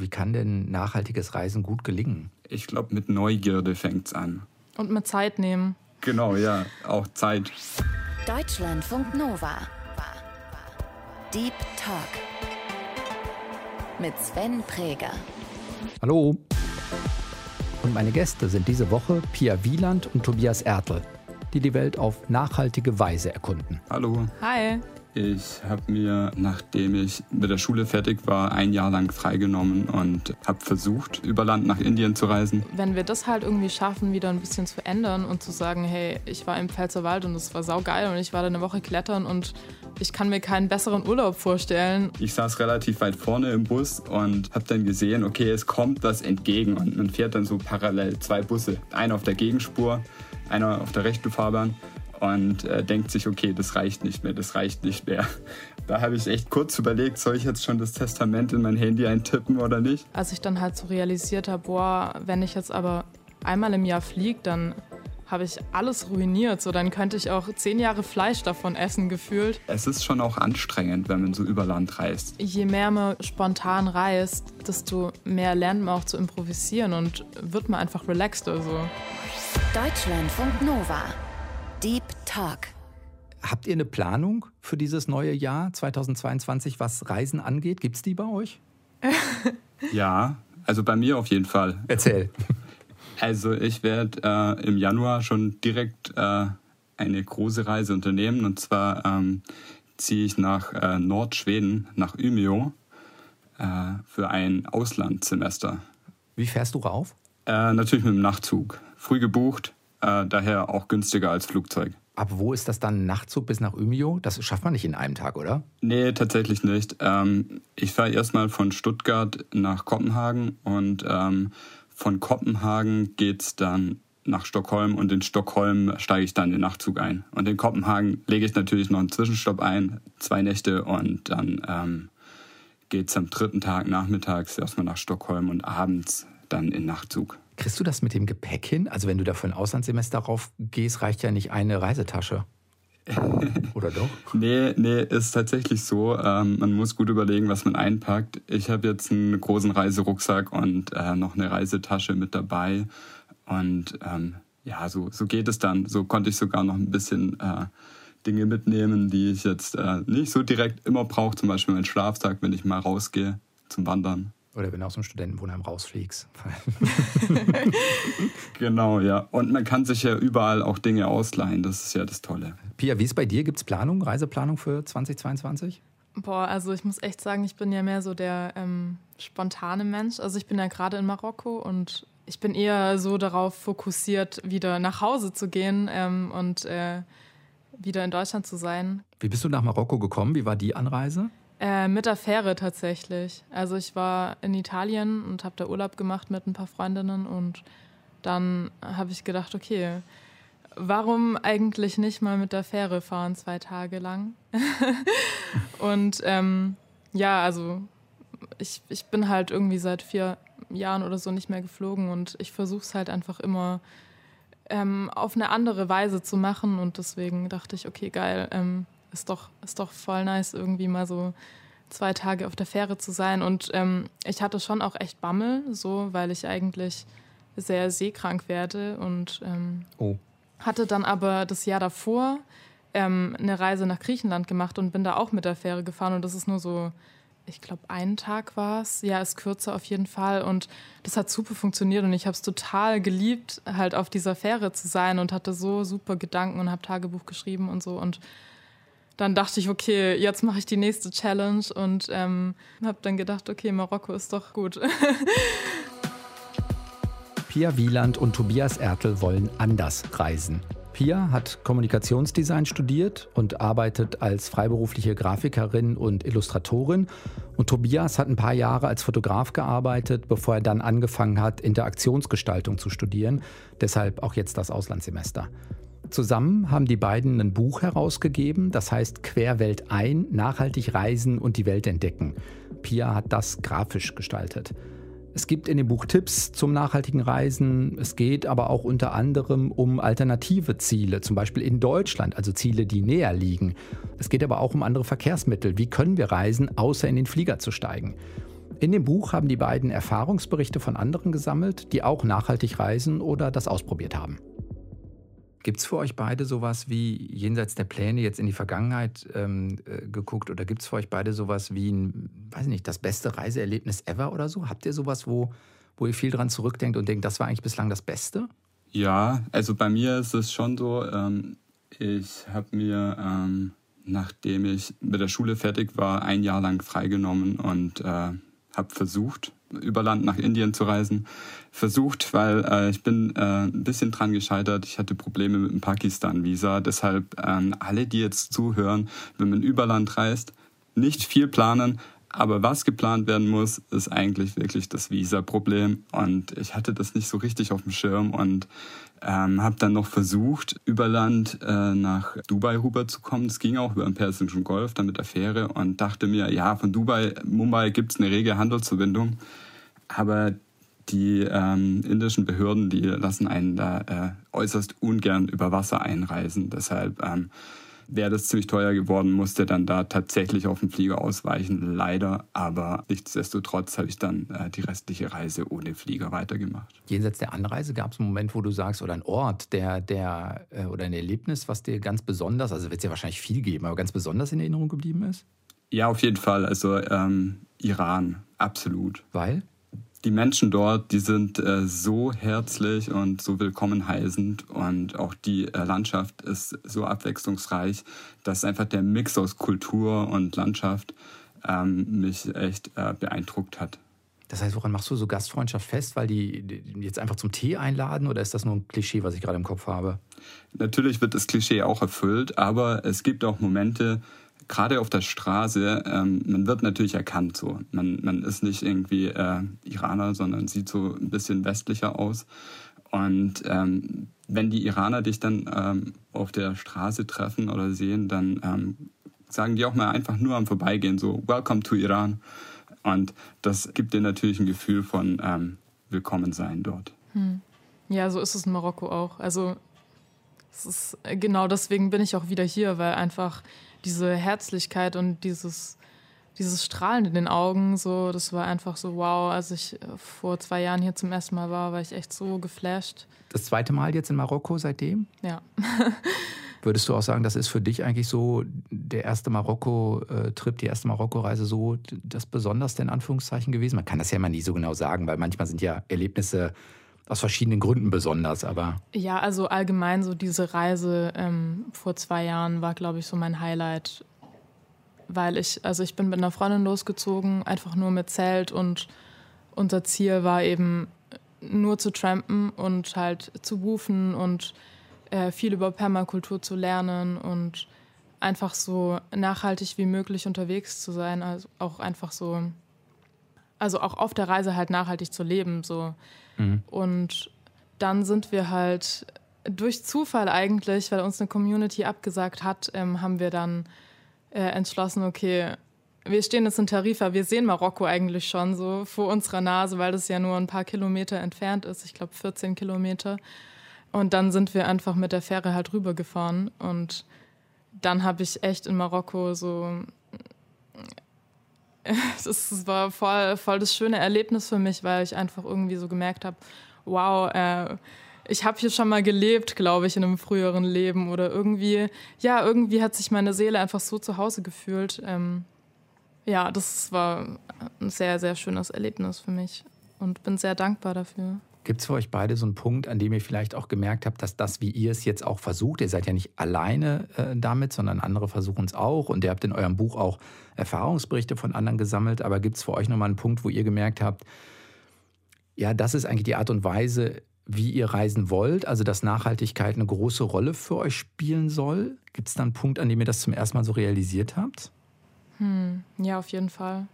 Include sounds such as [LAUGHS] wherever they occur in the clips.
Wie kann denn nachhaltiges Reisen gut gelingen? Ich glaube, mit Neugierde fängt es an. Und mit Zeit nehmen. Genau, ja, auch Zeit. Deutschlandfunk Nova. Deep Talk. Mit Sven Präger. Hallo. Und meine Gäste sind diese Woche Pia Wieland und Tobias Ertl, die die Welt auf nachhaltige Weise erkunden. Hallo. Hi. Ich habe mir, nachdem ich mit der Schule fertig war, ein Jahr lang freigenommen und habe versucht, über Land nach Indien zu reisen. Wenn wir das halt irgendwie schaffen, wieder ein bisschen zu ändern und zu sagen, hey, ich war im Pfälzerwald und es war saugeil und ich war da eine Woche klettern und ich kann mir keinen besseren Urlaub vorstellen. Ich saß relativ weit vorne im Bus und habe dann gesehen, okay, es kommt was entgegen und man fährt dann so parallel zwei Busse. Einer auf der Gegenspur, einer auf der rechten Fahrbahn und äh, denkt sich, okay, das reicht nicht mehr, das reicht nicht mehr. [LAUGHS] Da habe ich echt kurz überlegt, soll ich jetzt schon das Testament in mein Handy eintippen oder nicht? Als ich dann halt so realisiert habe, boah, wenn ich jetzt aber einmal im Jahr fliege, dann habe ich alles ruiniert. So, dann könnte ich auch zehn Jahre Fleisch davon essen, gefühlt. Es ist schon auch anstrengend, wenn man so über Land reist. Je mehr man spontan reist, desto mehr lernt man auch zu improvisieren und wird man einfach relaxter. So. Deutschlandfunk Nova. Deep Talk. Habt ihr eine Planung für dieses neue Jahr 2022, was Reisen angeht? Gibt es die bei euch? [LAUGHS] ja, also bei mir auf jeden Fall. Erzähl. [LAUGHS] Also ich werde äh, im Januar schon direkt äh, eine große Reise unternehmen und zwar ähm, ziehe ich nach äh, Nordschweden, nach Umeå äh, für ein Auslandssemester. Wie fährst du rauf? Äh, natürlich mit dem Nachtzug. Früh gebucht, äh, daher auch günstiger als Flugzeug. Ab wo ist das dann Nachtzug bis nach Umeå? Das schafft man nicht in einem Tag, oder? Nee, tatsächlich nicht. Ähm, ich fahre erstmal von Stuttgart nach Kopenhagen und ähm, von Kopenhagen geht es dann nach Stockholm und in Stockholm steige ich dann in den Nachtzug ein. Und in Kopenhagen lege ich natürlich noch einen Zwischenstopp ein, zwei Nächte und dann ähm, geht es am dritten Tag nachmittags erstmal nach Stockholm und abends dann in Nachtzug. Kriegst du das mit dem Gepäck hin? Also wenn du da für ein Auslandssemester rauf gehst, reicht ja nicht eine Reisetasche. [LAUGHS] Oder doch? nee, nee, ist tatsächlich so. Ähm, man muss gut überlegen, was man einpackt. Ich habe jetzt einen großen Reiserucksack und äh, noch eine Reisetasche mit dabei. Und ähm, ja, so, so geht es dann. So konnte ich sogar noch ein bisschen äh, Dinge mitnehmen, die ich jetzt äh, nicht so direkt immer brauche. Zum Beispiel meinen Schlafsack, wenn ich mal rausgehe zum Wandern. Oder wenn du aus dem Studentenwohnheim rausfliegst. [LAUGHS] genau, ja. Und man kann sich ja überall auch Dinge ausleihen. Das ist ja das Tolle. Pia, wie ist bei dir? Gibt es Planung, Reiseplanung für 2022? Boah, also ich muss echt sagen, ich bin ja mehr so der ähm, spontane Mensch. Also ich bin ja gerade in Marokko und ich bin eher so darauf fokussiert, wieder nach Hause zu gehen ähm, und äh, wieder in Deutschland zu sein. Wie bist du nach Marokko gekommen? Wie war die Anreise? Äh, mit der Fähre tatsächlich. Also ich war in Italien und habe da Urlaub gemacht mit ein paar Freundinnen und dann habe ich gedacht, okay, warum eigentlich nicht mal mit der Fähre fahren zwei Tage lang? [LAUGHS] und ähm, ja, also ich, ich bin halt irgendwie seit vier Jahren oder so nicht mehr geflogen und ich versuche es halt einfach immer ähm, auf eine andere Weise zu machen und deswegen dachte ich, okay, geil, ähm, ist doch, ist doch voll nice, irgendwie mal so zwei Tage auf der Fähre zu sein. Und ähm, ich hatte schon auch echt Bammel, so, weil ich eigentlich sehr seekrank werde und ähm, oh. hatte dann aber das Jahr davor ähm, eine Reise nach Griechenland gemacht und bin da auch mit der Fähre gefahren und das ist nur so, ich glaube, einen Tag war es. Ja, ist kürzer auf jeden Fall und das hat super funktioniert und ich habe es total geliebt, halt auf dieser Fähre zu sein und hatte so super Gedanken und habe Tagebuch geschrieben und so und dann dachte ich, okay, jetzt mache ich die nächste Challenge und ähm, habe dann gedacht, okay, Marokko ist doch gut. [LAUGHS] Pia Wieland und Tobias Ertel wollen anders reisen. Pia hat Kommunikationsdesign studiert und arbeitet als freiberufliche Grafikerin und Illustratorin. Und Tobias hat ein paar Jahre als Fotograf gearbeitet, bevor er dann angefangen hat, Interaktionsgestaltung zu studieren. Deshalb auch jetzt das Auslandssemester. Zusammen haben die beiden ein Buch herausgegeben, das heißt Querwelt ein, nachhaltig reisen und die Welt entdecken. Pia hat das grafisch gestaltet. Es gibt in dem Buch Tipps zum nachhaltigen Reisen. Es geht aber auch unter anderem um alternative Ziele, zum Beispiel in Deutschland, also Ziele, die näher liegen. Es geht aber auch um andere Verkehrsmittel. Wie können wir reisen, außer in den Flieger zu steigen? In dem Buch haben die beiden Erfahrungsberichte von anderen gesammelt, die auch nachhaltig reisen oder das ausprobiert haben. Gibt es für euch beide sowas wie jenseits der Pläne jetzt in die Vergangenheit ähm, äh, geguckt oder gibt es für euch beide sowas wie ein, weiß nicht, das beste Reiseerlebnis ever oder so? Habt ihr sowas, wo, wo ihr viel dran zurückdenkt und denkt, das war eigentlich bislang das Beste? Ja, also bei mir ist es schon so, ähm, ich habe mir, ähm, nachdem ich mit der Schule fertig war, ein Jahr lang freigenommen und äh, habe versucht, über Land nach Indien zu reisen. Versucht, weil äh, ich bin äh, ein bisschen dran gescheitert. Ich hatte Probleme mit dem Pakistan-Visa. Deshalb äh, alle, die jetzt zuhören, wenn man über Land reist, nicht viel planen, aber was geplant werden muss, ist eigentlich wirklich das Visa-Problem. Und ich hatte das nicht so richtig auf dem Schirm und ähm, habe dann noch versucht, über Land äh, nach Dubai rüberzukommen. Es ging auch über den Persischen Golf, dann mit der Fähre und dachte mir, ja, von Dubai, Mumbai gibt es eine rege Handelsverbindung. Aber die ähm, indischen Behörden, die lassen einen da äh, äußerst ungern über Wasser einreisen. Deshalb ähm, wäre das ziemlich teuer geworden, musste dann da tatsächlich auf den Flieger ausweichen, leider. Aber nichtsdestotrotz habe ich dann äh, die restliche Reise ohne Flieger weitergemacht. Jenseits der Anreise gab es einen Moment, wo du sagst, oder ein Ort, der, der, äh, oder ein Erlebnis, was dir ganz besonders, also wird es ja wahrscheinlich viel geben, aber ganz besonders in Erinnerung geblieben ist? Ja, auf jeden Fall. Also ähm, Iran, absolut. Weil? Die Menschen dort, die sind äh, so herzlich und so willkommen heißend und auch die äh, Landschaft ist so abwechslungsreich, dass einfach der Mix aus Kultur und Landschaft ähm, mich echt äh, beeindruckt hat. Das heißt, woran machst du so Gastfreundschaft fest? Weil die, die jetzt einfach zum Tee einladen oder ist das nur ein Klischee, was ich gerade im Kopf habe? Natürlich wird das Klischee auch erfüllt, aber es gibt auch Momente, gerade auf der Straße, ähm, man wird natürlich erkannt so. Man, man ist nicht irgendwie äh, Iraner, sondern sieht so ein bisschen westlicher aus. Und ähm, wenn die Iraner dich dann ähm, auf der Straße treffen oder sehen, dann ähm, sagen die auch mal einfach nur am Vorbeigehen so, Welcome to Iran. Und das gibt dir natürlich ein Gefühl von ähm, Willkommensein dort. Hm. Ja, so ist es in Marokko auch. Also es ist, genau deswegen bin ich auch wieder hier, weil einfach diese Herzlichkeit und dieses, dieses Strahlen in den Augen, so, das war einfach so wow. Als ich vor zwei Jahren hier zum ersten Mal war, war ich echt so geflasht. Das zweite Mal jetzt in Marokko seitdem? Ja. [LAUGHS] [LAUGHS] Würdest du auch sagen, das ist für dich eigentlich so der erste Marokko-Trip, die erste Marokko-Reise so das Besonderste in Anführungszeichen gewesen? Man kann das ja immer nie so genau sagen, weil manchmal sind ja Erlebnisse aus verschiedenen Gründen besonders, aber. Ja, also allgemein so diese Reise ähm, vor zwei Jahren war, glaube ich, so mein Highlight. Weil ich, also ich bin mit einer Freundin losgezogen, einfach nur mit Zelt und unser Ziel war eben nur zu trampen und halt zu bufen und äh, viel über Permakultur zu lernen und einfach so nachhaltig wie möglich unterwegs zu sein, also auch einfach so, also auch auf der Reise halt nachhaltig zu leben, so Mhm. Und dann sind wir halt durch Zufall eigentlich, weil uns eine Community abgesagt hat, ähm, haben wir dann äh, entschlossen, okay, wir stehen jetzt in Tarifa, wir sehen Marokko eigentlich schon so vor unserer Nase, weil das ja nur ein paar Kilometer entfernt ist, ich glaube 14 Kilometer. Und dann sind wir einfach mit der Fähre halt rübergefahren und dann habe ich echt in Marokko so [LAUGHS] das war voll, voll das schöne Erlebnis für mich, weil ich einfach irgendwie so gemerkt habe, wow, äh, ich habe hier schon mal gelebt, glaube ich, in einem früheren Leben oder irgendwie, ja, irgendwie hat sich meine Seele einfach so zu Hause gefühlt. Ähm, ja, das war ein sehr, sehr schönes Erlebnis für mich und bin sehr dankbar dafür. Gibt es für euch beide so einen Punkt, an dem ihr vielleicht auch gemerkt habt, dass das, wie ihr es jetzt auch versucht, ihr seid ja nicht alleine äh, damit, sondern andere versuchen es auch und ihr habt in eurem Buch auch Erfahrungsberichte von anderen gesammelt, aber gibt es für euch nochmal einen Punkt, wo ihr gemerkt habt, ja, das ist eigentlich die Art und Weise, wie ihr reisen wollt, also dass Nachhaltigkeit eine große Rolle für euch spielen soll? Gibt es da einen Punkt, an dem ihr das zum ersten Mal so realisiert habt? Hm, ja, auf jeden Fall.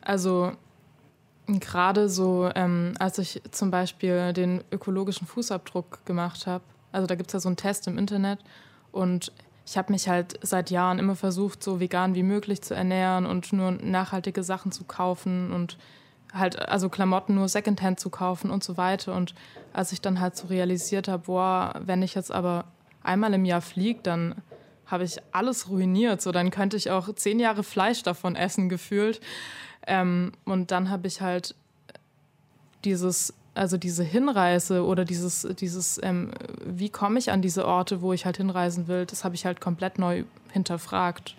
Also Gerade so, ähm, als ich zum Beispiel den ökologischen Fußabdruck gemacht habe, also da gibt es ja so einen Test im Internet und ich habe mich halt seit Jahren immer versucht, so vegan wie möglich zu ernähren und nur nachhaltige Sachen zu kaufen und halt, also Klamotten nur Secondhand zu kaufen und so weiter. Und als ich dann halt so realisiert habe, boah, wenn ich jetzt aber einmal im Jahr fliege, dann habe ich alles ruiniert. So, dann könnte ich auch zehn Jahre Fleisch davon essen, gefühlt Ähm, und dann habe ich halt dieses, also diese Hinreise oder dieses, dieses, ähm, wie komme ich an diese Orte, wo ich halt hinreisen will, das habe ich halt komplett neu hinterfragt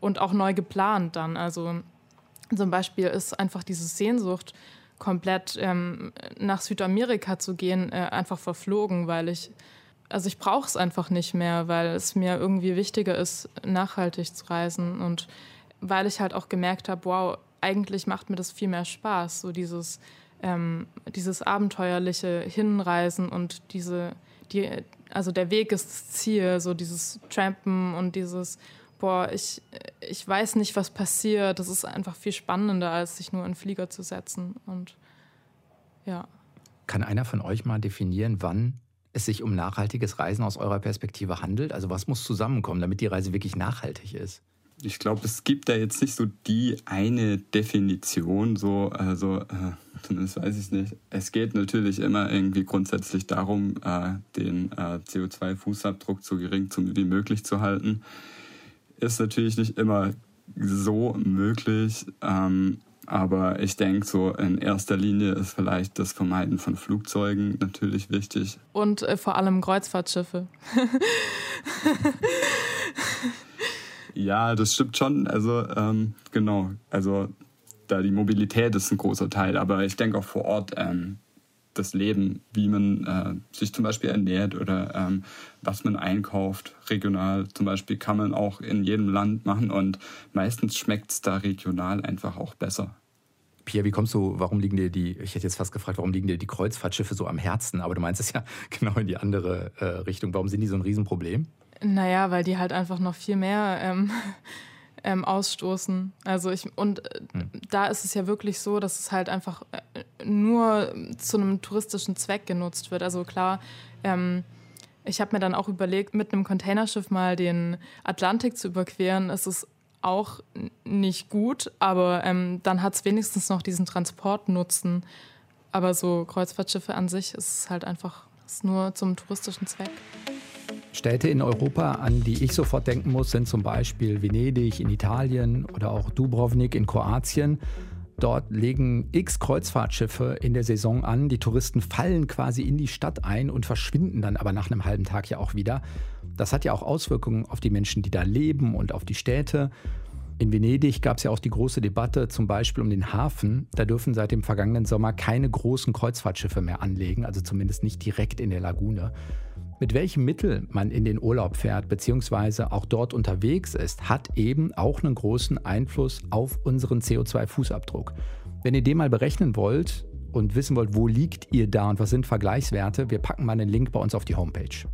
und auch neu geplant dann. Also zum Beispiel ist einfach diese Sehnsucht, komplett ähm, nach Südamerika zu gehen, äh, einfach verflogen, weil ich, also ich brauche es einfach nicht mehr, weil es mir irgendwie wichtiger ist, nachhaltig zu reisen und weil ich halt auch gemerkt habe, wow, eigentlich macht mir das viel mehr Spaß, so dieses, ähm, dieses abenteuerliche Hinreisen und diese, die, also der Weg ist das Ziel, so dieses Trampen und dieses boah, ich, ich weiß nicht, was passiert. Das ist einfach viel spannender, als sich nur in Flieger zu setzen. Und ja. Kann einer von euch mal definieren, wann es sich um nachhaltiges Reisen aus eurer Perspektive handelt? Also was muss zusammenkommen, damit die Reise wirklich nachhaltig ist? Ich glaube, es gibt da jetzt nicht so die eine Definition, so, also äh, [LAUGHS] zumindest weiß ich es nicht. Es geht natürlich immer irgendwie grundsätzlich darum, äh, den äh, CO2-Fußabdruck so gering wie möglich zu halten ist natürlich nicht immer so möglich. Ähm, aber ich denke, so in erster Linie ist vielleicht das Vermeiden von Flugzeugen natürlich wichtig. Und äh, vor allem Kreuzfahrtschiffe. [LAUGHS] ja, das stimmt schon. Also ähm, genau, also da die Mobilität ist ein großer Teil. Aber ich denke auch vor Ort ähm, das Leben, wie man äh, sich zum Beispiel ernährt oder ähm, was man einkauft. Regional zum Beispiel kann man auch in jedem Land machen und meistens schmeckt es da regional einfach auch besser. Pierre, wie kommst du, warum liegen dir die, ich hätte jetzt fast gefragt, warum liegen dir die Kreuzfahrtschiffe so am Herzen? Aber du meinst es ja [LAUGHS] genau in die andere äh, Richtung. Warum sind die so ein Riesenproblem? Naja, weil die halt einfach noch viel mehr ähm, [LAUGHS] ähm, ausstoßen. Also ich und äh, hm. da ist es ja wirklich so, dass es halt einfach äh, nur zu einem touristischen Zweck genutzt wird. Also klar, ähm, ich habe mir dann auch überlegt, mit einem Containerschiff mal den Atlantik zu überqueren. Es ist auch nicht gut, aber ähm, dann hat es wenigstens noch diesen Transportnutzen. Aber so Kreuzfahrtschiffe an sich ist halt einfach ist nur zum touristischen Zweck. Städte in Europa, an die ich sofort denken muss, sind zum Beispiel Venedig in Italien oder auch Dubrovnik in Kroatien. Dort legen x Kreuzfahrtschiffe in der Saison an. Die Touristen fallen quasi in die Stadt ein und verschwinden dann aber nach einem halben Tag ja auch wieder. Das hat ja auch Auswirkungen auf die Menschen, die da leben und auf die Städte. In Venedig gab es ja auch die große Debatte zum Beispiel um den Hafen. Da dürfen seit dem vergangenen Sommer keine großen Kreuzfahrtschiffe mehr anlegen, also zumindest nicht direkt in der Lagune. Mit welchem Mittel man in den Urlaub fährt bzw. auch dort unterwegs ist, hat eben auch einen großen Einfluss auf unseren CO2-Fußabdruck. Wenn ihr den mal berechnen wollt und wissen wollt, wo liegt ihr da und was sind Vergleichswerte, wir packen mal einen Link bei uns auf die Homepage.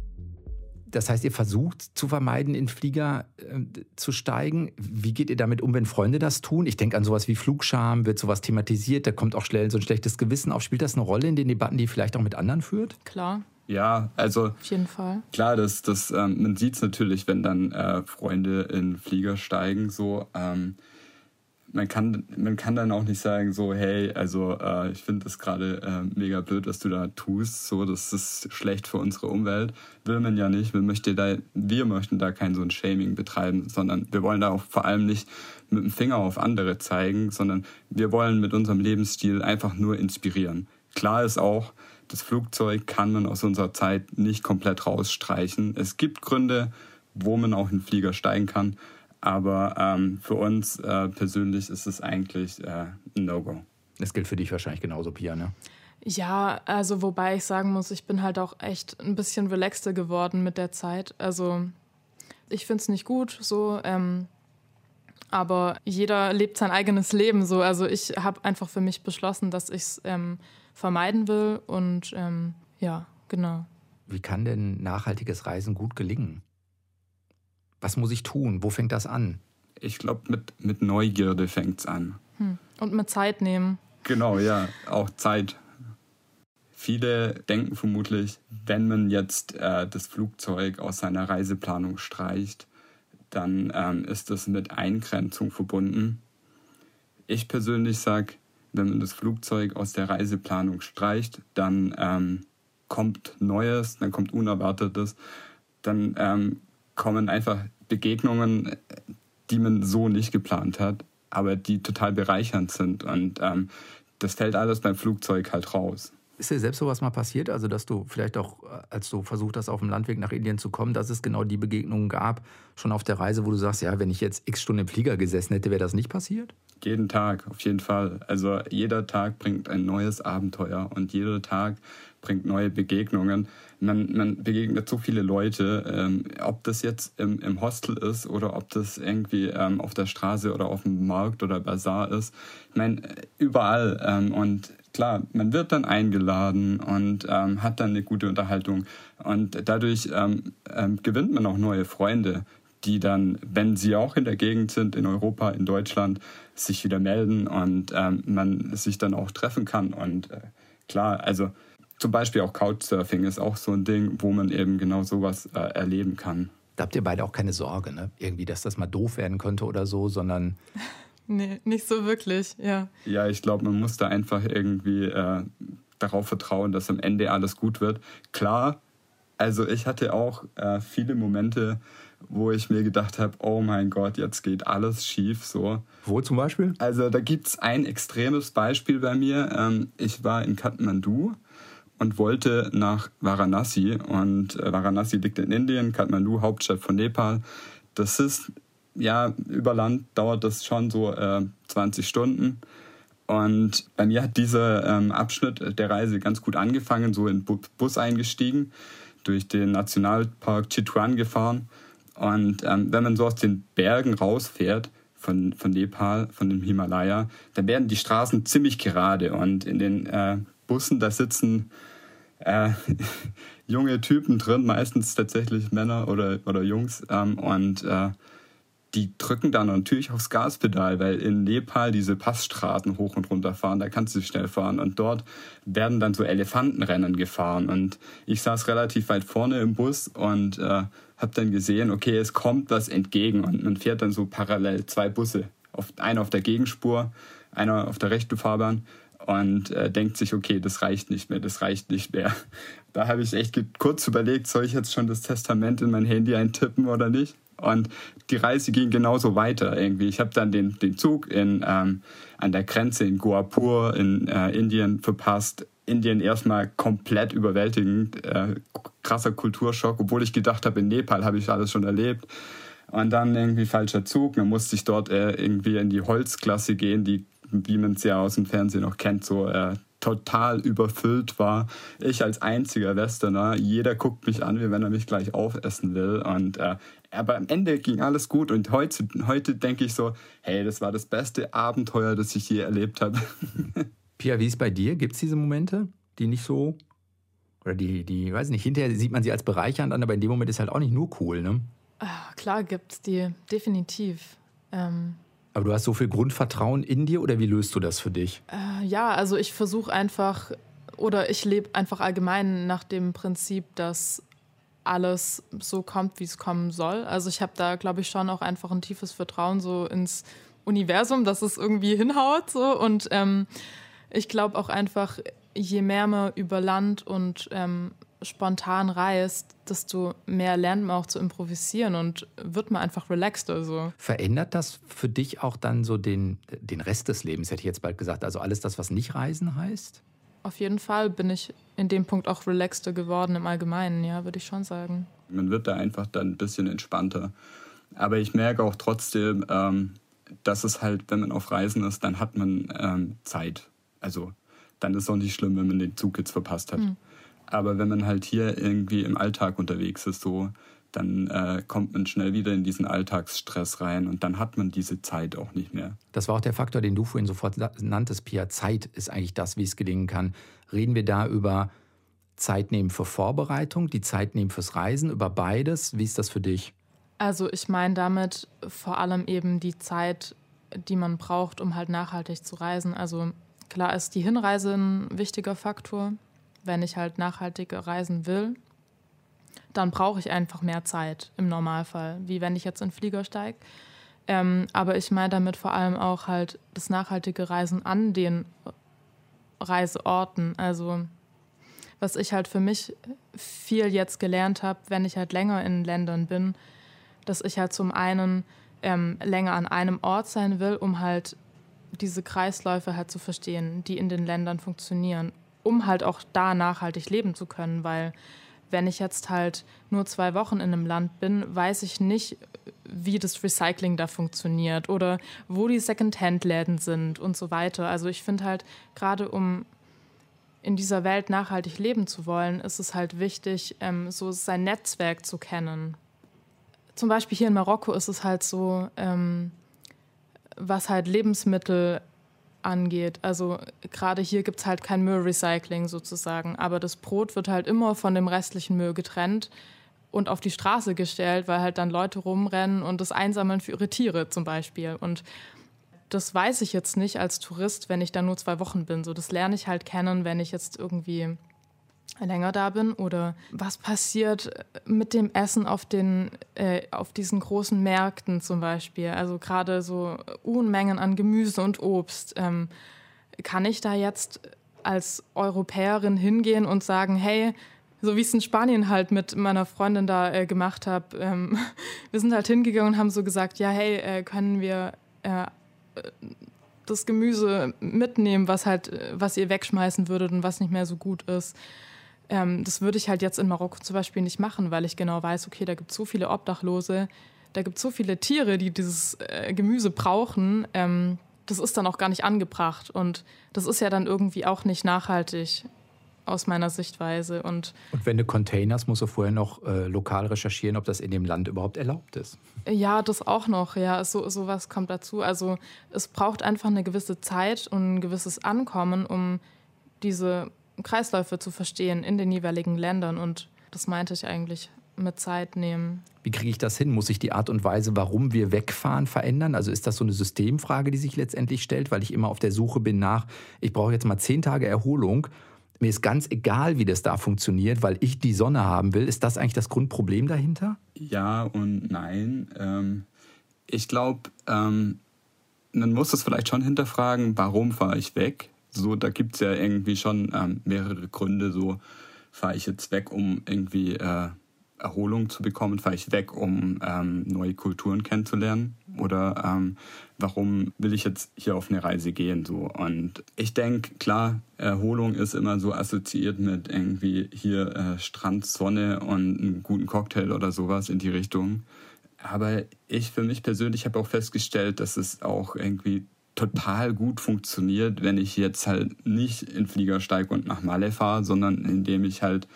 Das heißt, ihr versucht zu vermeiden, in Flieger äh, zu steigen. Wie geht ihr damit um, wenn Freunde das tun? Ich denke an sowas wie Flugscham, wird sowas thematisiert, da kommt auch schnell so ein schlechtes Gewissen auf. Spielt das eine Rolle in den Debatten, die ihr vielleicht auch mit anderen führt? Klar. Ja, also auf jeden Fall. Klar, das, das, ähm, man sieht es natürlich, wenn dann äh, Freunde in Flieger steigen, so. Ähm, man kann, man kann dann auch nicht sagen, so, hey, also äh, ich finde das gerade äh, mega blöd, was du da tust, so, das ist schlecht für unsere Umwelt. Will man ja nicht. Wir, möchte da, wir möchten da kein so ein Shaming betreiben, sondern wir wollen da auch vor allem nicht mit dem Finger auf andere zeigen, sondern wir wollen mit unserem Lebensstil einfach nur inspirieren. Klar ist auch, das Flugzeug kann man aus unserer Zeit nicht komplett rausstreichen. Es gibt Gründe, wo man auch in den Flieger steigen kann, aber ähm, für uns äh, persönlich ist es eigentlich äh, ein No-Go. Das gilt für dich wahrscheinlich genauso, Pia, ne? Ja, also wobei ich sagen muss, ich bin halt auch echt ein bisschen relaxter geworden mit der Zeit. Also ich finde es nicht gut so, ähm, aber jeder lebt sein eigenes Leben so. Also ich habe einfach für mich beschlossen, dass ich es ähm, vermeiden will. Und ähm, ja, genau. Wie kann denn nachhaltiges Reisen gut gelingen? Was muss ich tun? Wo fängt das an? Ich glaube, mit, mit Neugierde fängt es an. Hm. Und mit Zeit nehmen. Genau, ja, auch Zeit. Viele denken vermutlich, wenn man jetzt äh, das Flugzeug aus seiner Reiseplanung streicht, dann ähm, ist das mit Eingrenzung verbunden. Ich persönlich sage, wenn man das Flugzeug aus der Reiseplanung streicht, dann ähm, kommt Neues, dann kommt Unerwartetes, dann ähm, kommen einfach Begegnungen, die man so nicht geplant hat. aber die total bereichernd sind. Und ähm, das fällt alles beim Flugzeug halt raus. Ist dir selbst sowas mal passiert? Also, dass du vielleicht auch, äh, als du versucht hast, auf dem Landweg nach Indien zu kommen, dass es genau die Begegnungen gab, schon auf der Reise, wo du sagst, ja, wenn ich jetzt x Stunden im Flieger gesessen hätte, wäre das nicht passiert? Jeden Tag, auf jeden Fall. Also, jeder Tag bringt ein neues Abenteuer und jeder Tag bringt neue Begegnungen. Man, man begegnet so viele Leute, ähm, ob das jetzt im, im Hostel ist oder ob das irgendwie ähm, auf der Straße oder auf dem Markt oder Bazar ist. Ich meine, überall. Ähm, und klar, man wird dann eingeladen und ähm, hat dann eine gute Unterhaltung. Und dadurch ähm, ähm, gewinnt man auch neue Freunde, die dann, wenn sie auch in der Gegend sind, in Europa, in Deutschland, sich wieder melden und ähm, man sich dann auch treffen kann. Und äh, klar, also zum Beispiel auch Couchsurfing ist auch so ein Ding, wo man eben genau sowas äh, erleben kann. Da habt ihr beide auch keine Sorge, ne? Irgendwie, dass das mal doof werden könnte oder so, sondern Nee, nicht so wirklich, ja. Ja, ich glaube, man muss da einfach irgendwie äh, darauf vertrauen, dass am Ende alles gut wird. Klar, also ich hatte auch äh, viele Momente, wo ich mir gedacht habe, oh mein Gott, jetzt geht alles schief so. Wo zum Beispiel? Also da gibt es ein extremes Beispiel bei mir. Ähm, ich war in Kathmandu und wollte nach Varanasi und äh, Varanasi liegt in Indien, Kathmandu, Hauptstadt von Nepal. Das ist ja, über Land dauert das schon so äh, 20 Stunden. Und bei mir hat dieser ähm, Abschnitt der Reise ganz gut angefangen, so in Bu Bus eingestiegen, durch den Nationalpark Chitwan gefahren. Und ähm, wenn man so aus den Bergen rausfährt, von, von Nepal, von dem Himalaya, dann werden die Straßen ziemlich gerade. Und in den äh, Bussen, da sitzen äh, [LAUGHS] junge Typen drin, meistens tatsächlich Männer oder, oder Jungs. Ähm, und äh, die drücken dann natürlich aufs Gaspedal, weil in Nepal diese Passstraßen hoch und runter fahren, da kannst du schnell fahren. Und dort werden dann so Elefantenrennen gefahren. Und ich saß relativ weit vorne im Bus und äh, habe dann gesehen, okay, es kommt was entgegen. Und man fährt dann so parallel zwei Busse. Auf, einer auf der Gegenspur, einer auf der rechten Fahrbahn und äh, denkt sich, okay, das reicht nicht mehr, das reicht nicht mehr. [LAUGHS] Da habe ich echt kurz überlegt, soll ich jetzt schon das Testament in mein Handy eintippen oder nicht? Und die Reise ging genauso weiter irgendwie. Ich habe dann den, den Zug in, ähm, an der Grenze in Goapur in äh, Indien verpasst. Indien erstmal komplett überwältigend, äh, krasser Kulturschock, obwohl ich gedacht habe, in Nepal habe ich alles schon erlebt. Und dann irgendwie falscher Zug, dann musste ich dort äh, irgendwie in die Holzklasse gehen, die, wie man es ja aus dem Fernsehen noch kennt, so äh, total überfüllt war. Ich als einziger Westerner, jeder guckt mich an, wie wenn er mich gleich aufessen will. Und äh, aber am Ende ging alles gut und heute, heute denke ich so, hey, das war das beste Abenteuer, das ich je erlebt habe. [LAUGHS] Pia, wie ist bei dir? Gibt es diese Momente, die nicht so, oder die, die, weiß nicht, hinterher sieht man sie als bereichernd an, aber in dem Moment ist halt auch nicht nur cool, ne? Ah, klar gibt es die, definitiv. Ähm aber du hast so viel Grundvertrauen in dir oder wie löst du das für dich? Äh, ja, also ich versuche einfach oder ich lebe einfach allgemein nach dem Prinzip, dass alles so kommt, wie es kommen soll. Also ich habe da, glaube ich, schon auch einfach ein tiefes Vertrauen so ins Universum, dass es irgendwie hinhaut. So. Und ähm, ich glaube auch einfach, je mehr man über Land und ähm, spontan reist, desto mehr lernt man auch zu improvisieren und wird man einfach relaxter. So. Verändert das für dich auch dann so den, den Rest des Lebens, hätte ich jetzt bald gesagt? Also alles das, was nicht Reisen heißt? Auf jeden Fall bin ich in dem Punkt auch relaxter geworden im Allgemeinen, ja, würde ich schon sagen. Man wird da einfach dann ein bisschen entspannter. Aber ich merke auch trotzdem, ähm, dass es halt, wenn man auf Reisen ist, dann hat man ähm, Zeit. Also dann ist es auch nicht schlimm, wenn man den Zug jetzt verpasst hat. Mhm. Aber wenn man halt hier irgendwie im Alltag unterwegs ist, so, dann äh, kommt man schnell wieder in diesen Alltagsstress rein und dann hat man diese Zeit auch nicht mehr. Das war auch der Faktor, den du vorhin sofort nanntest, Pia. Zeit ist eigentlich das, wie es gelingen kann. Reden wir da über Zeit nehmen für Vorbereitung, die Zeit nehmen fürs Reisen, über beides? Wie ist das für dich? Also ich meine damit vor allem eben die Zeit, die man braucht, um halt nachhaltig zu reisen. Also klar ist die Hinreise ein wichtiger Faktor, wenn ich halt nachhaltig reisen will dann brauche ich einfach mehr Zeit im Normalfall, wie wenn ich jetzt in den Flieger steige. Ähm, aber ich meine damit vor allem auch halt das nachhaltige Reisen an den Reiseorten. Also was ich halt für mich viel jetzt gelernt habe, wenn ich halt länger in Ländern bin, dass ich halt zum einen ähm, länger an einem Ort sein will, um halt diese Kreisläufe halt zu verstehen, die in den Ländern funktionieren, um halt auch da nachhaltig leben zu können, weil wenn ich jetzt halt nur zwei Wochen in einem Land bin, weiß ich nicht, wie das Recycling da funktioniert oder wo die Second-Hand-Läden sind und so weiter. Also ich finde halt, gerade um in dieser Welt nachhaltig leben zu wollen, ist es halt wichtig, ähm, so sein Netzwerk zu kennen. Zum Beispiel hier in Marokko ist es halt so, ähm, was halt Lebensmittel angeht. Also gerade hier gibt es halt kein Müllrecycling sozusagen, aber das Brot wird halt immer von dem restlichen Müll getrennt und auf die Straße gestellt, weil halt dann Leute rumrennen und das einsammeln für ihre Tiere zum Beispiel. Und das weiß ich jetzt nicht als Tourist, wenn ich da nur zwei Wochen bin. So, das lerne ich halt kennen, wenn ich jetzt irgendwie länger da bin oder was passiert mit dem Essen auf den äh, auf diesen großen Märkten zum Beispiel? Also gerade so Unmengen an Gemüse und Obst. Ähm, kann ich da jetzt als Europäerin hingehen und sagen hey so wie ich es in Spanien halt mit meiner Freundin da äh, gemacht habe ähm, [LAUGHS] wir sind halt hingegangen und haben so gesagt ja hey äh, können wir äh, das Gemüse mitnehmen was halt was ihr wegschmeißen würdet und was nicht mehr so gut ist ähm, das würde ich halt jetzt in Marokko zum Beispiel nicht machen, weil ich genau weiß, okay, da gibt es so viele Obdachlose, da gibt es so viele Tiere, die dieses äh, Gemüse brauchen. Ähm, das ist dann auch gar nicht angebracht. Und das ist ja dann irgendwie auch nicht nachhaltig aus meiner Sichtweise. Und, und wenn du Containers, musst du vorher noch äh, lokal recherchieren, ob das in dem Land überhaupt erlaubt ist. Ja, das auch noch. Ja, so sowas kommt dazu. Also es braucht einfach eine gewisse Zeit und ein gewisses Ankommen, um diese Kreisläufe zu verstehen in den jeweiligen Ländern. Und das meinte ich eigentlich mit Zeit nehmen. Wie kriege ich das hin? Muss ich die Art und Weise, warum wir wegfahren, verändern? Also ist das so eine Systemfrage, die sich letztendlich stellt, weil ich immer auf der Suche bin nach, ich brauche jetzt mal zehn Tage Erholung. Mir ist ganz egal, wie das da funktioniert, weil ich die Sonne haben will. Ist das eigentlich das Grundproblem dahinter? Ja und nein. Ähm, ich glaube, ähm, man muss es vielleicht schon hinterfragen, warum fahre ich weg? So, da gibt es ja irgendwie schon ähm, mehrere Gründe. So, fahre ich jetzt weg, um irgendwie äh, Erholung zu bekommen? Fahre ich weg, um ähm, neue Kulturen kennenzulernen? Oder ähm, warum will ich jetzt hier auf eine Reise gehen? So? Und ich denke, klar, Erholung ist immer so assoziiert mit irgendwie hier äh, Strand, Sonne und einen guten Cocktail oder sowas in die Richtung. Aber ich für mich persönlich habe auch festgestellt, dass es auch irgendwie total gut funktioniert, wenn ich jetzt halt nicht in Flieger steige und nach Malle fahre, sondern indem ich halt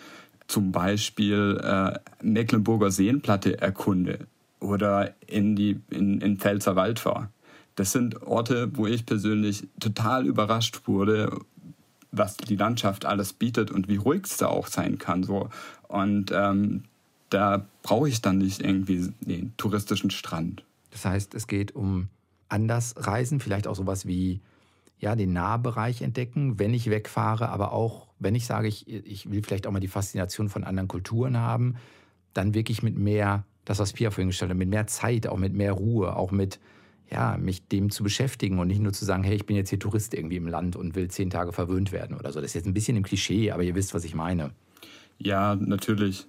zum Beispiel äh, Mecklenburger Seenplatte erkunde oder in die in, in Pfälzer fahre. Das sind Orte, wo ich persönlich total überrascht wurde, was die Landschaft alles bietet und wie ruhig es da auch sein kann. So. Und ähm, da brauche ich dann nicht irgendwie den touristischen Strand. Das heißt, es geht um anders reisen, vielleicht auch sowas wie ja, den Nahbereich entdecken, wenn ich wegfahre, aber auch, wenn ich sage, ich, ich will vielleicht auch mal die Faszination von anderen Kulturen haben, dann wirklich mit mehr, das, was Pia vorhin gestellt hat, mit mehr Zeit, auch mit mehr Ruhe, auch mit, ja, mich dem zu beschäftigen und nicht nur zu sagen, hey, ich bin jetzt hier Tourist irgendwie im Land und will zehn Tage verwöhnt werden oder so. Das ist jetzt ein bisschen im Klischee, aber ihr wisst, was ich meine. Ja, natürlich.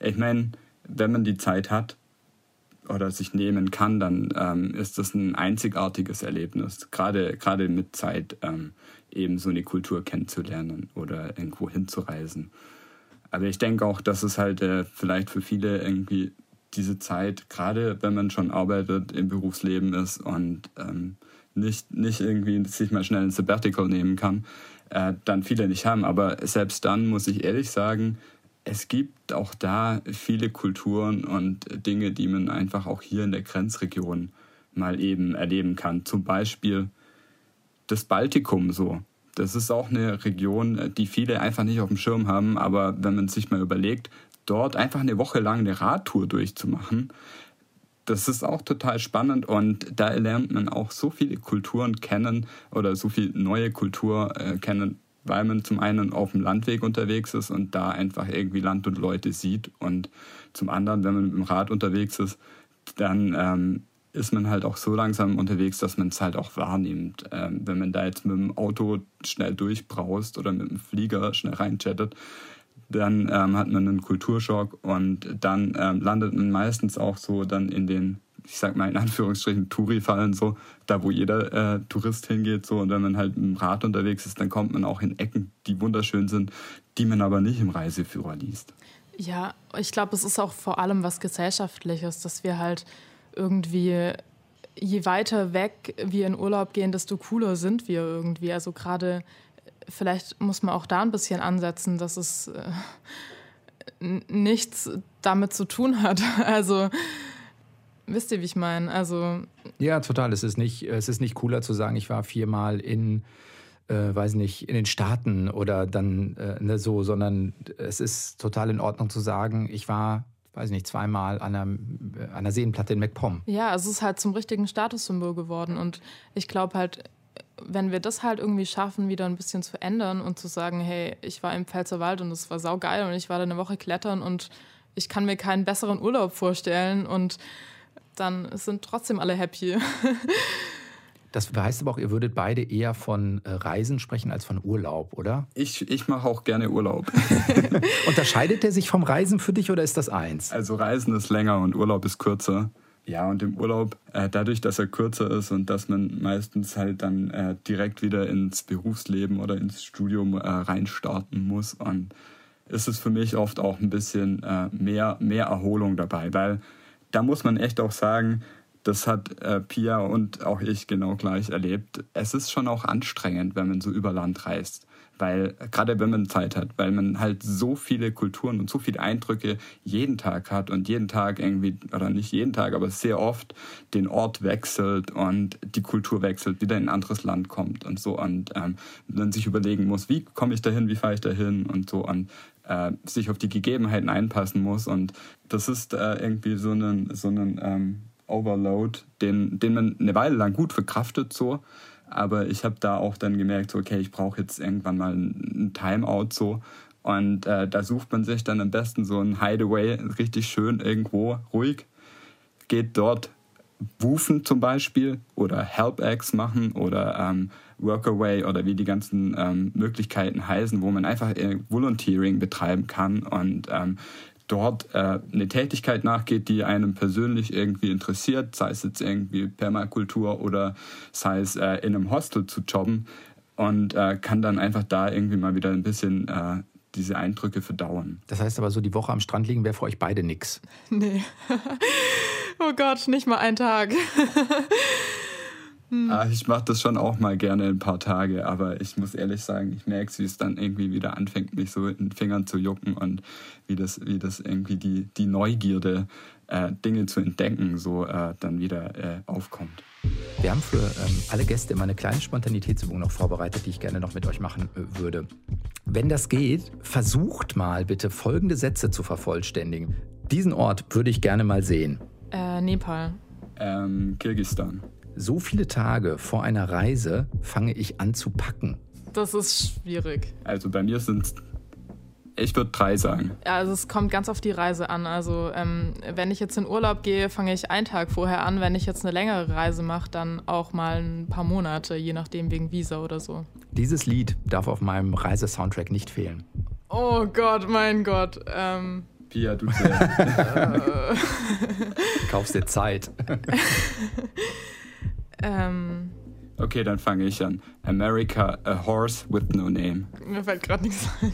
Ich meine, wenn man die Zeit hat, oder sich nehmen kann, dann ähm, ist das ein einzigartiges Erlebnis. Gerade, gerade mit Zeit ähm, eben so eine Kultur kennenzulernen oder irgendwo hinzureisen. Aber ich denke auch, dass es halt äh, vielleicht für viele irgendwie diese Zeit, gerade wenn man schon arbeitet, im Berufsleben ist und ähm, nicht, nicht irgendwie sich mal schnell ein Sabbatical nehmen kann, äh, dann viele nicht haben. Aber selbst dann muss ich ehrlich sagen, es gibt auch da viele Kulturen und Dinge, die man einfach auch hier in der Grenzregion mal eben erleben kann. Zum Beispiel das Baltikum so. Das ist auch eine Region, die viele einfach nicht auf dem Schirm haben, aber wenn man sich mal überlegt, dort einfach eine Woche lang eine Radtour durchzumachen, das ist auch total spannend und da lernt man auch so viele Kulturen kennen oder so viel neue Kultur äh, kennen, weil man zum einen auf dem Landweg unterwegs ist und da einfach irgendwie Land und Leute sieht und zum anderen, wenn man mit dem Rad unterwegs ist, dann ähm, ist man halt auch so langsam unterwegs, dass man es halt auch wahrnimmt. Ähm, wenn man da jetzt mit dem Auto schnell durchbraust oder mit dem Flieger schnell reinchattet, dann ähm, hat man einen Kulturschock und dann ähm, landet man meistens auch so dann in den ich sag mal in Anführungsstrichen, Touri-Fallen, so, da wo jeder äh, Tourist hingeht, so, und wenn man halt im Rad unterwegs ist, dann kommt man auch in Ecken, die wunderschön sind, die man aber nicht im Reiseführer liest. Ja, ich glaube, es ist auch vor allem was Gesellschaftliches, dass wir halt irgendwie, je weiter weg wir in Urlaub gehen, desto cooler sind wir irgendwie. Also gerade, vielleicht muss man auch da ein bisschen ansetzen, dass es äh, nichts damit zu tun hat. [LAUGHS] Also, wisst ihr, wie ich meine? Also. Ja, total. Es ist nicht, es ist nicht cooler zu sagen, ich war viermal in äh, weiß nicht, in den Staaten oder dann äh, ne, so, sondern es ist total in Ordnung zu sagen, ich war weiß nicht, zweimal an einer, äh, an einer Seenplatte in MacPom. Ja, es ist halt zum richtigen Statussymbol geworden. Und ich glaube halt, wenn wir das halt irgendwie schaffen, wieder ein bisschen zu ändern und zu sagen, hey, ich war im Pfälzerwald und es war saugeil und ich war da eine Woche klettern und ich kann mir keinen besseren Urlaub vorstellen und dann sind trotzdem alle happy. [LAUGHS] Das heißt aber auch, ihr würdet beide eher von äh, Reisen sprechen als von Urlaub, oder? Ich, ich mache auch gerne Urlaub. [LAUGHS] Unterscheidet der sich vom Reisen für dich oder ist das eins? Also Reisen ist länger und Urlaub ist kürzer. Ja, und im Urlaub, äh, dadurch, dass er kürzer ist und dass man meistens halt dann äh, direkt wieder ins Berufsleben oder ins Studium äh, reinstarten muss, und ist es für mich oft auch ein bisschen mehr, mehr Erholung dabei, weil da muss man echt auch sagen, das hat äh, Pia und auch ich genau gleich erlebt. Es ist schon auch anstrengend, wenn man so über Land reist. Weil, gerade wenn man Zeit hat, weil man halt so viele Kulturen und so viele Eindrücke jeden Tag hat und jeden Tag irgendwie, oder nicht jeden Tag, aber sehr oft den Ort wechselt und die Kultur wechselt, wieder in ein anderes Land kommt und so. Und ähm, dann sich überlegen muss, wie komme ich dahin, wie fahre ich dahin und so. Und äh, sich auf die Gegebenheiten einpassen muss. Und das ist äh, irgendwie so ein, so ähm, Overload, den, den man eine Weile lang gut verkraftet so. Aber ich habe da auch dann gemerkt, so, okay, ich brauche jetzt irgendwann mal ein Timeout so. Und äh, da sucht man sich dann am besten so ein Hideaway, richtig schön irgendwo, ruhig. Geht dort Woofen zum Beispiel oder Help-Eggs machen oder ähm, Workaway oder wie die ganzen ähm, Möglichkeiten heißen, wo man einfach äh, Volunteering betreiben kann und ähm, dort äh, eine Tätigkeit nachgeht, die einem persönlich irgendwie interessiert, sei es jetzt irgendwie Permakultur oder sei es äh, in einem Hostel zu jobben und äh, kann dann einfach da irgendwie mal wieder ein bisschen äh, diese Eindrücke verdauen. Das heißt aber so, die Woche am Strand liegen wäre für euch beide nix. Nee. [LAUGHS] oh Gott, nicht mal ein Tag. [LAUGHS] Hm. Ah, ich mache das schon auch mal gerne ein paar Tage, aber ich muss ehrlich sagen, ich merke es, wie es dann irgendwie wieder anfängt, mich so in den Fingern zu jucken und wie das, wie das irgendwie die, die Neugierde, äh, Dinge zu entdecken, so äh, dann wieder äh, aufkommt. Wir haben für ähm, alle Gäste immer eine kleine Spontanitätsübung noch vorbereitet, die ich gerne noch mit euch machen äh, würde. Wenn das geht, versucht mal bitte folgende Sätze zu vervollständigen. Diesen Ort würde ich gerne mal sehen. Äh, Nepal. Ähm, Kirgistan. So viele Tage vor einer Reise fange ich an zu packen. Das ist schwierig. Also bei mir sind es, ich würde drei sagen. Ja, also es kommt ganz auf die Reise an. Also ähm, wenn ich jetzt in Urlaub gehe, fange ich einen Tag vorher an. Wenn ich jetzt eine längere Reise mache, dann auch mal ein paar Monate, je nachdem wegen Visa oder so. Dieses Lied darf auf meinem Reisesoundtrack nicht fehlen. Oh Gott, mein Gott. Ähm, Pia, du zuerst. [LAUGHS] Kaufst dir Zeit. [LAUGHS] Ähm, okay, dann fange ich an. America, a horse with no name. Mir fällt gerade nichts ein.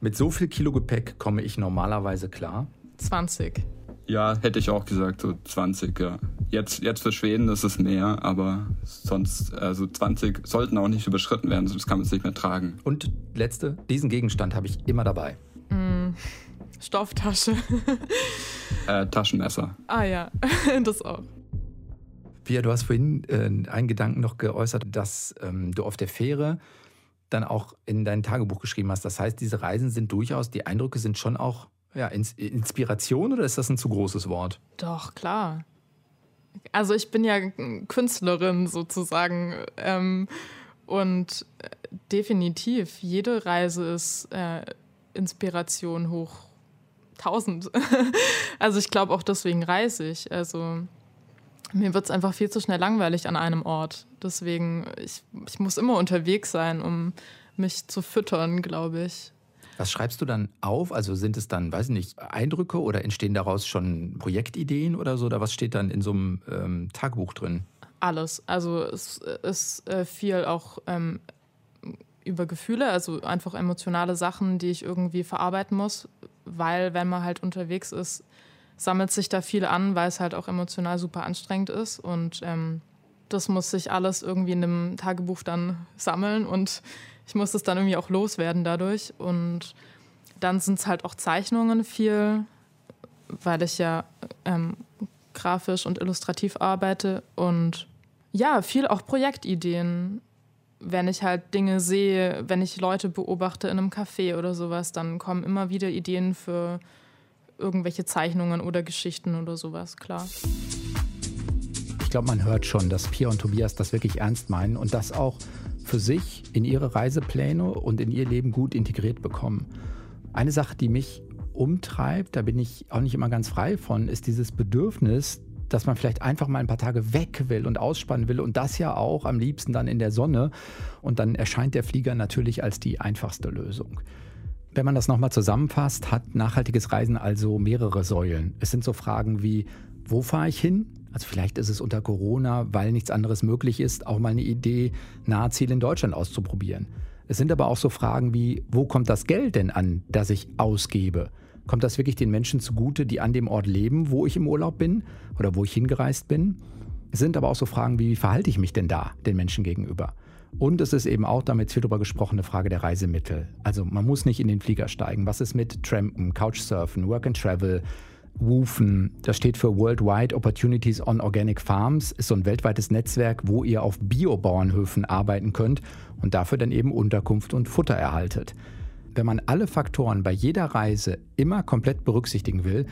Mit so viel Kilo Gepäck komme ich normalerweise klar. 20. Ja, hätte ich auch gesagt, so 20, ja. Jetzt, jetzt für Schweden ist es mehr, aber sonst, also 20 sollten auch nicht überschritten werden, sonst kann man es nicht mehr tragen. Und letzte, diesen Gegenstand habe ich immer dabei. Mm, Stofftasche. äh, Taschenmesser. Ah ja, [LAUGHS] das auch. Pia, du hast vorhin äh, einen Gedanken noch geäußert, dass ähm, du auf der Fähre dann auch in dein Tagebuch geschrieben hast. Das heißt, diese Reisen sind durchaus, die Eindrücke sind schon auch ja, Inspiration oder ist das ein zu großes Wort? Doch, klar. Also ich bin ja Künstlerin sozusagen ähm, und äh, definitiv, jede Reise ist äh, Inspiration hoch tausend. [LAUGHS] also ich glaube auch deswegen reise ich. Also mir wird es einfach viel zu schnell langweilig an einem Ort. Deswegen, ich, ich muss immer unterwegs sein, um mich zu füttern, glaube ich. Was schreibst du dann auf? Also sind es dann, weiß ich nicht, Eindrücke oder entstehen daraus schon Projektideen oder so? Oder was steht dann in so einem ähm, Tagebuch drin? Alles. Also es ist äh, viel auch ähm, über Gefühle, also einfach emotionale Sachen, die ich irgendwie verarbeiten muss, weil wenn man halt unterwegs ist, sammelt sich da viel an, weil es halt auch emotional super anstrengend ist und ähm, das muss sich alles irgendwie in einem Tagebuch dann sammeln und ich muss es dann irgendwie auch loswerden dadurch. Und dann sind es halt auch Zeichnungen viel, weil ich ja ähm, grafisch und illustrativ arbeite. Und ja, viel auch Projektideen. Wenn ich halt Dinge sehe, wenn ich Leute beobachte in einem Café oder sowas, dann kommen immer wieder Ideen für irgendwelche Zeichnungen oder Geschichten oder sowas, klar. Ich glaube, man hört schon, dass Pia und Tobias das wirklich ernst meinen und das auch für sich in ihre Reisepläne und in ihr Leben gut integriert bekommen. Eine Sache, die mich umtreibt, da bin ich auch nicht immer ganz frei von, ist dieses Bedürfnis, dass man vielleicht einfach mal ein paar Tage weg will und ausspannen will und das ja auch am liebsten dann in der Sonne. Und dann erscheint der Flieger natürlich als die einfachste Lösung. Wenn man das nochmal zusammenfasst, hat nachhaltiges Reisen also mehrere Säulen. Es sind so Fragen wie, wo fahre ich hin? Also vielleicht ist es unter Corona, weil nichts anderes möglich ist, auch mal eine Idee, Nahziel in Deutschland auszuprobieren. Es sind aber auch so Fragen wie, wo kommt das Geld denn an, das ich ausgebe? Kommt das wirklich den Menschen zugute, die an dem Ort leben, wo ich im Urlaub bin oder wo ich hingereist bin? Es sind aber auch so Fragen wie, wie verhalte ich mich denn da den Menschen gegenüber? Und es ist eben auch damit viel darüber gesprochen, eine Frage der Reisemittel. Also man muss nicht in den Flieger steigen. Was ist mit Trampen, Couchsurfen, Work and Travel? WOOFen, das steht für Worldwide Opportunities on Organic Farms, ist so ein weltweites Netzwerk, wo ihr auf Biobauernhöfen arbeiten könnt und dafür dann eben Unterkunft und Futter erhaltet. Wenn man alle Faktoren bei jeder Reise immer komplett berücksichtigen will,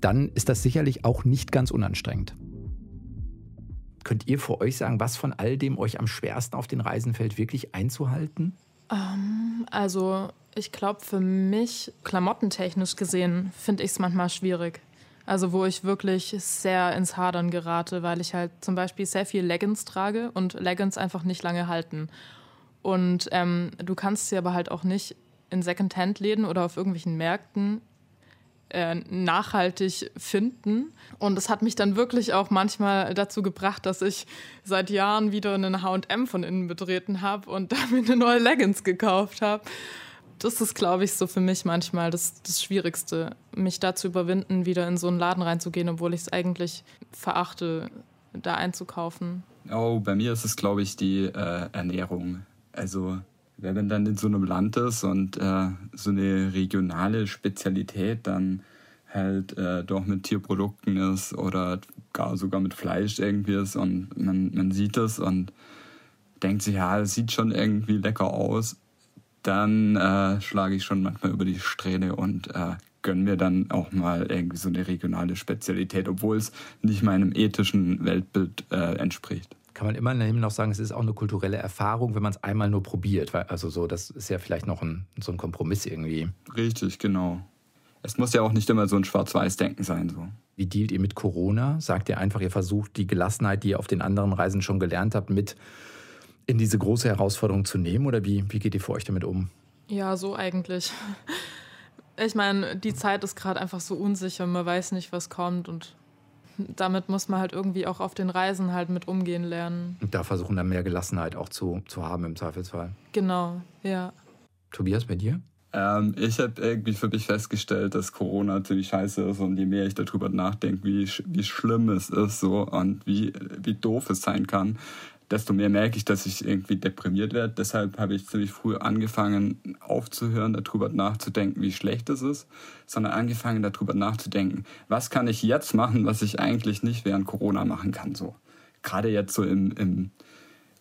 dann ist das sicherlich auch nicht ganz unanstrengend. Könnt ihr für euch sagen, was von all dem euch am schwersten auf den Reisen fällt, wirklich einzuhalten? Um, ähm, also ich glaube, für mich, klamottentechnisch gesehen, finde ich es manchmal schwierig. Also wo ich wirklich sehr ins Hadern gerate, weil ich halt zum Beispiel sehr viel Leggings trage und Leggings einfach nicht lange halten. Und ähm, du kannst sie aber halt auch nicht in Secondhand-Läden oder auf irgendwelchen Märkten äh, nachhaltig finden. Und es hat mich dann wirklich auch manchmal dazu gebracht, dass ich seit Jahren wieder einen HM von innen betreten habe und [LAUGHS] damit eine neue Leggings gekauft habe das ist, glaube ich, so für mich manchmal das, das Schwierigste, mich da zu überwinden, wieder in so einen Laden reinzugehen, obwohl ich es eigentlich verachte, da einzukaufen. Oh, bei mir ist es, glaube ich, die äh, Ernährung. Also, wenn man dann in so einem Land ist und äh, so eine regionale Spezialität dann halt äh, doch mit Tierprodukten ist oder gar sogar mit Fleisch irgendwie ist und man, man sieht es und denkt sich, ja, es sieht schon irgendwie lecker aus dann äh, schlage ich schon manchmal über die Strähne und äh, gönne mir dann auch mal irgendwie so eine regionale Spezialität, obwohl es nicht meinem ethischen Weltbild äh, entspricht. Kann man immerhin noch sagen, es ist auch eine kulturelle Erfahrung, wenn man es einmal nur probiert. Also so, das ist ja vielleicht noch ein, so ein Kompromiss irgendwie. Richtig, genau. Es muss ja auch nicht immer so ein Schwarz-Weiß-Denken sein. So. Wie dealt ihr mit Corona? Sagt ihr einfach, ihr versucht die Gelassenheit, die ihr auf den anderen Reisen schon gelernt habt, mit in diese große Herausforderung zu nehmen oder wie, wie geht ihr für euch damit um? Ja, so eigentlich. Ich meine, die Zeit ist gerade einfach so unsicher, man weiß nicht, was kommt und damit muss man halt irgendwie auch auf den Reisen halt mit umgehen lernen. Und da versuchen dann mehr Gelassenheit auch zu, zu haben im Zweifelsfall. Genau, ja. Tobias, bei dir? Ähm, ich habe irgendwie für mich festgestellt, dass Corona ziemlich scheiße ist und je mehr ich darüber nachdenke, wie, wie schlimm es ist so und wie, wie doof es sein kann, desto mehr merke ich, dass ich irgendwie deprimiert werde. Deshalb habe ich ziemlich früh angefangen, aufzuhören, darüber nachzudenken, wie schlecht es ist, sondern angefangen, darüber nachzudenken, was kann ich jetzt machen, was ich eigentlich nicht während Corona machen kann. So gerade jetzt so im, im,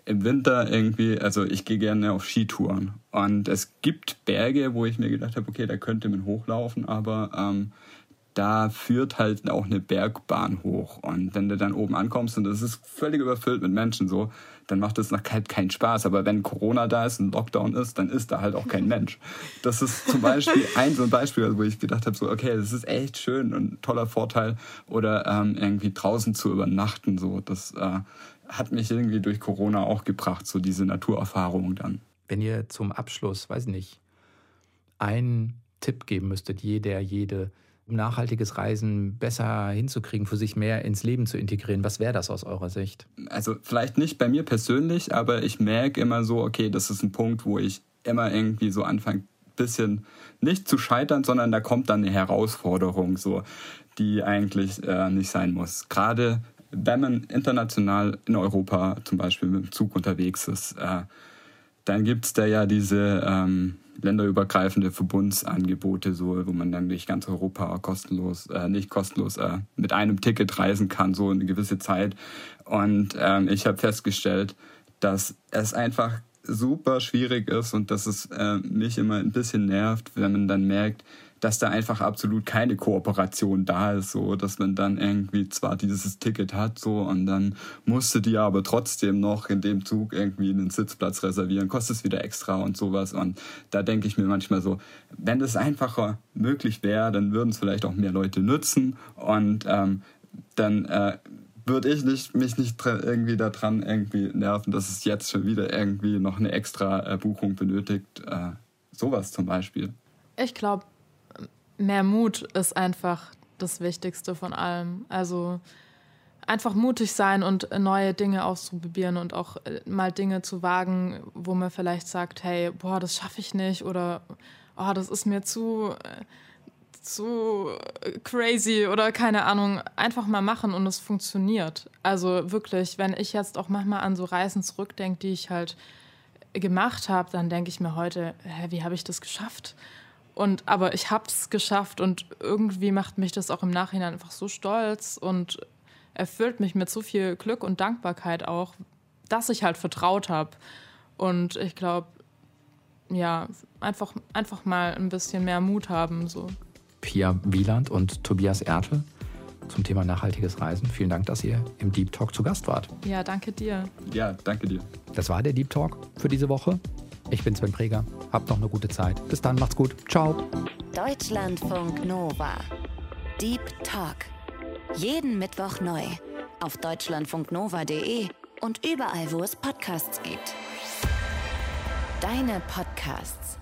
im Winter irgendwie, also ich gehe gerne auf Skitouren und es gibt Berge, wo ich mir gedacht habe, okay, da könnte man hochlaufen, aber ähm, da führt halt auch eine Bergbahn hoch. Und wenn du dann oben ankommst und es ist völlig überfüllt mit Menschen so, dann macht es halt keinen Spaß. Aber wenn Corona da ist, ein Lockdown ist, dann ist da halt auch kein Mensch. Das ist zum Beispiel [LAUGHS] ein so ein Beispiel, wo ich gedacht habe, so, okay, das ist echt schön und toller Vorteil. Oder ähm, irgendwie draußen zu übernachten, so, das äh, hat mich irgendwie durch Corona auch gebracht, so diese Naturerfahrung dann. Wenn ihr zum Abschluss, weiß nicht, einen Tipp geben müsstet, jeder, jede, nachhaltiges Reisen besser hinzukriegen, für sich mehr ins Leben zu integrieren, was wäre das aus eurer Sicht? Also vielleicht nicht bei mir persönlich, aber ich merke immer so, okay, das ist ein Punkt, wo ich immer irgendwie so anfange, bisschen nicht zu scheitern, sondern da kommt dann eine Herausforderung, so, die eigentlich äh, nicht sein muss. Gerade wenn man international in Europa zum Beispiel mit dem Zug unterwegs ist, äh, dann gibt es da ja diese ähm, länderübergreifende Verbundsangebote, so, wo man dann durch ganz Europa kostenlos, äh, nicht kostenlos, äh, mit einem Ticket reisen kann, so eine gewisse Zeit. Und ähm, ich habe festgestellt, dass es einfach super schwierig ist und dass es äh, mich immer ein bisschen nervt, wenn man dann merkt, dass da einfach absolut keine Kooperation da ist, so dass man dann irgendwie zwar dieses Ticket hat, so und dann musste die aber trotzdem noch in dem Zug irgendwie einen Sitzplatz reservieren, kostet es wieder extra und sowas. Und da denke ich mir manchmal so, wenn das einfacher möglich wäre, dann würden es vielleicht auch mehr Leute nutzen und ähm, dann äh, würde ich nicht, mich nicht irgendwie daran irgendwie nerven, dass es jetzt schon wieder irgendwie noch eine extra äh, Buchung benötigt. Äh, sowas zum Beispiel. Ich glaube, mehr Mut ist einfach das Wichtigste von allem. Also einfach mutig sein und neue Dinge auszuprobieren und auch äh, mal Dinge zu wagen, wo man vielleicht sagt, hey, boah, das schaffe ich nicht oder oh, das ist mir zu äh, zu crazy oder keine Ahnung, einfach mal machen und es funktioniert. Also wirklich, wenn ich jetzt auch manchmal an so Reisen zurückdenke, die ich halt gemacht habe, dann denke ich mir heute, hä, wie habe ich das geschafft? Und aber ich habe es geschafft und irgendwie macht mich das auch im Nachhinein einfach so stolz und erfüllt mich mit so viel Glück und Dankbarkeit auch, dass ich halt vertraut habe. Und ich glaube, ja, einfach, einfach mal ein bisschen mehr Mut haben. So. Pia Wieland und Tobias Ertel zum Thema nachhaltiges Reisen. Vielen Dank, dass ihr im Deep Talk zu Gast wart. Ja, danke dir. Ja, danke dir. Das war der Deep Talk für diese Woche. Ich bin Sven Preger. Habt noch eine gute Zeit. Bis dann, macht's gut. Ciao. Deutschlandfunk Nova. Deep Talk. Jeden Mittwoch neu. Auf deutschlandfunknova.de und überall, wo es Podcasts gibt. Deine Podcasts.